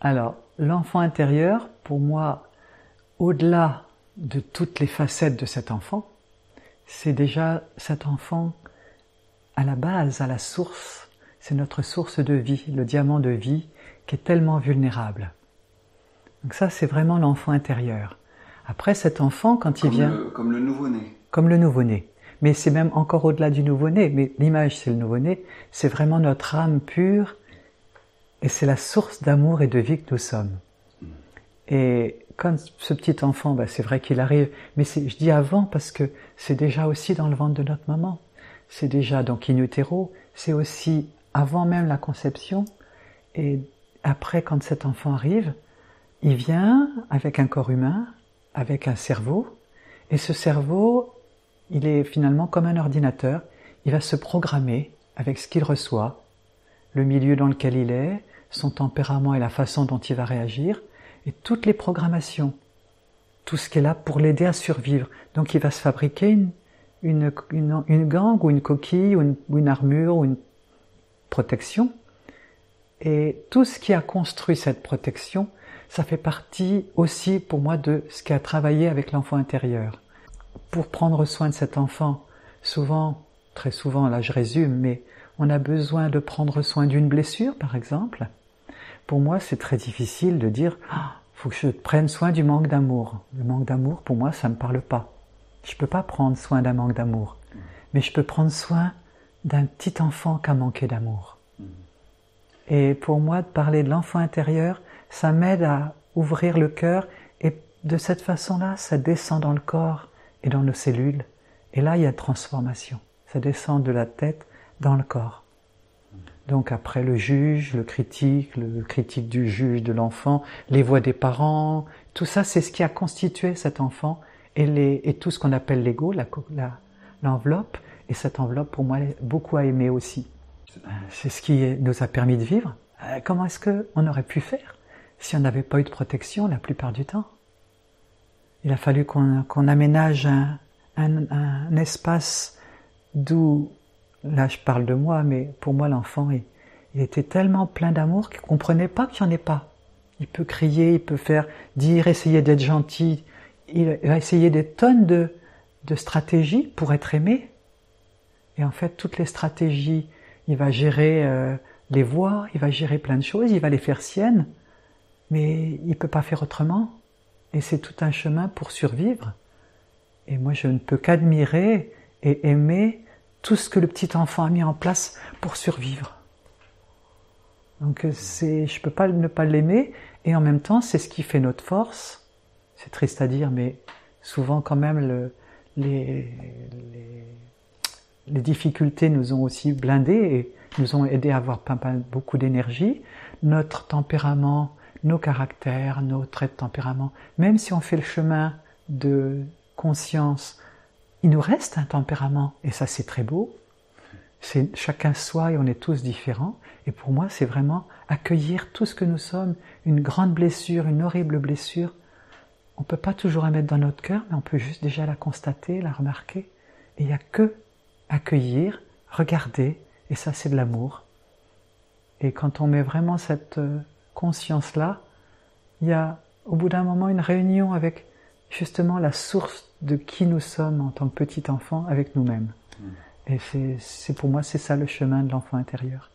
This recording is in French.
Alors, l'enfant intérieur, pour moi, au-delà de toutes les facettes de cet enfant, c'est déjà cet enfant à la base, à la source, c'est notre source de vie, le diamant de vie qui est tellement vulnérable. Donc ça, c'est vraiment l'enfant intérieur. Après, cet enfant, quand il vient... comme le nouveau-né. Comme le nouveau-né. Mais c'est même encore au-delà du nouveau-né. Mais l'image, c'est le nouveau-né. C'est vraiment notre âme pure. Et c'est la source d'amour et de vie que nous sommes. Hmm. Et quand ce petit enfant, bah, c'est vrai qu'il arrive, mais je dis avant parce que c'est déjà aussi dans le ventre de notre maman. C'est déjà donc in utero, c'est aussi avant même la conception. Et après, quand cet enfant arrive, il vient avec un corps humain, avec un cerveau, et ce cerveau, il est finalement comme un ordinateur, il va se programmer avec ce qu'il reçoit, le milieu dans lequel il est, son tempérament et la façon dont il va réagir, et toutes les programmations, tout ce qui est là pour l'aider à survivre. Donc il va se fabriquer une, une, une, gangue ou une coquille une, ou une armure ou une protection. Et tout ce qui a construit cette protection ça fait partie aussi pour moi de ce qui a travaillé avec l'enfant intérieur. Pour prendre soin de cet enfant, souvent, très souvent, là je résume, mais on a besoin de prendre soin d'une blessure, par exemple. Pour moi, c'est très difficile de dire, ah, faut que je prenne soin du manque d'amour. Le manque d'amour, pour moi, ça me parle pas. Je peux pas prendre soin d'un manque d'amour. Mais je peux prendre soin d'un petit enfant qui a manqué d'amour. Et pour moi, de parler de l'enfant intérieur, ça m'aide à ouvrir le cœur et de cette façon-là, ça descend dans le corps et dans nos cellules. Et là, il y a transformation. Ça descend de la tête dans le corps. Donc après le juge, le critique, le critique du juge, de l'enfant, les voix des parents, tout ça, c'est ce qui a constitué cet enfant et, les, et tout ce qu'on appelle l'ego, l'enveloppe. La, et cette enveloppe, pour moi, beaucoup à aimer aussi. C'est ce qui nous a permis de vivre. Euh, comment est-ce qu'on aurait pu faire si on n'avait pas eu de protection la plupart du temps? Il a fallu qu'on aménage un, un, espace d'où, là je parle de moi, mais pour moi l'enfant, il, était tellement plein d'amour qu'il ne comprenait pas qu'il n'y en ait pas. Il peut crier, il peut faire, dire, essayer d'être gentil. Il va essayer des tonnes de, de stratégies pour être aimé. Et en fait, toutes les stratégies, il va gérer euh, les voix, il va gérer plein de choses, il va les faire siennes mais il ne peut pas faire autrement. Et c'est tout un chemin pour survivre. Et moi, je ne peux qu'admirer et aimer tout ce que le petit enfant a mis en place pour survivre. Donc c'est, je peux pas ne pas l'aimer, et en même temps, c'est ce qui fait notre force. C'est triste à dire, mais souvent quand même le, les, difficultés nous ont aussi blindés et nous ont aidé à avoir beaucoup d'énergie. Notre tempérament nos caractères, nos traits de tempérament. Même si on fait le chemin de conscience, il nous reste un tempérament, et ça c'est très beau. C'est chacun soi et on est tous différents. Et pour moi, c'est vraiment accueillir tout ce que nous sommes, une grande blessure, une horrible blessure. On ne peut pas toujours la mettre dans notre cœur, mais on peut juste déjà la constater, la remarquer. Et il n'y a que accueillir, regarder, et ça c'est de l'amour. Et quand on met vraiment cette euh, conscience-là, il y a au bout d'un moment une réunion avec justement la source de qui nous sommes en tant que petit enfant avec nous-mêmes. Hmm. Et c'est pour moi, c'est ça le chemin de l'enfant intérieur.